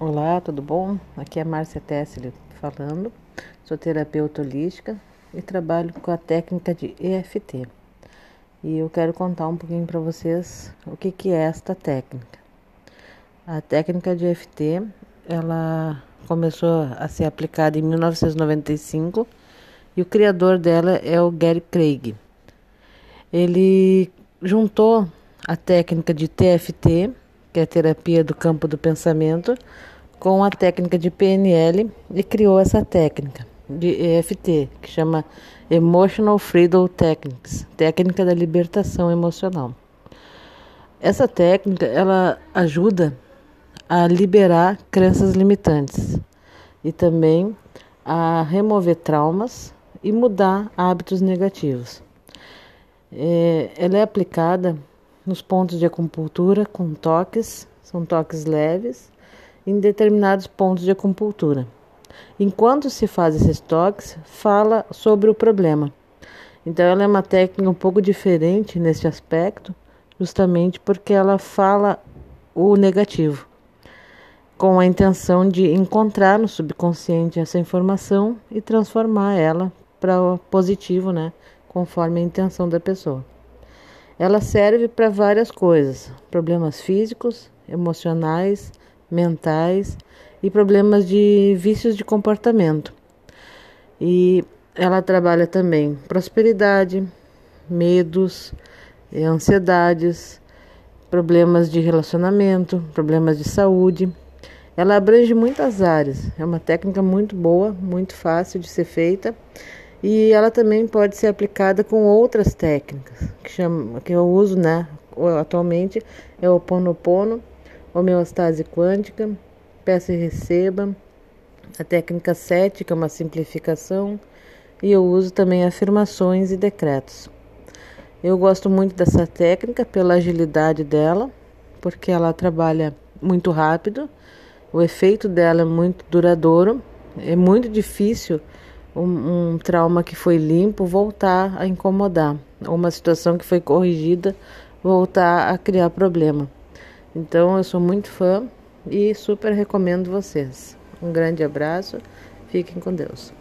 Olá, tudo bom? Aqui é Márcia Tessler falando. Sou terapeuta holística e trabalho com a técnica de EFT. E eu quero contar um pouquinho para vocês o que, que é esta técnica. A técnica de EFT, ela começou a ser aplicada em 1995 e o criador dela é o Gary Craig. Ele juntou a técnica de TFT que é a terapia do campo do pensamento, com a técnica de PNL e criou essa técnica de EFT, que chama Emotional Freedom Techniques, técnica da libertação emocional. Essa técnica ela ajuda a liberar crenças limitantes e também a remover traumas e mudar hábitos negativos. É, ela é aplicada nos pontos de acupuntura com toques, são toques leves, em determinados pontos de acupuntura. Enquanto se faz esses toques, fala sobre o problema. Então, ela é uma técnica um pouco diferente nesse aspecto, justamente porque ela fala o negativo, com a intenção de encontrar no subconsciente essa informação e transformar ela para o positivo, né, conforme a intenção da pessoa. Ela serve para várias coisas: problemas físicos, emocionais, mentais e problemas de vícios de comportamento. E ela trabalha também prosperidade, medos, ansiedades, problemas de relacionamento, problemas de saúde. Ela abrange muitas áreas. É uma técnica muito boa, muito fácil de ser feita e ela também pode ser aplicada com outras técnicas que, chama, que eu uso né, atualmente é o Ponopono, homeostase quântica, peça e receba, a técnica 7, que é uma simplificação, e eu uso também afirmações e decretos. Eu gosto muito dessa técnica pela agilidade dela, porque ela trabalha muito rápido, o efeito dela é muito duradouro, é muito difícil um, um trauma que foi limpo voltar a incomodar, ou uma situação que foi corrigida voltar a criar problema. Então eu sou muito fã e super recomendo vocês. Um grande abraço, fiquem com Deus.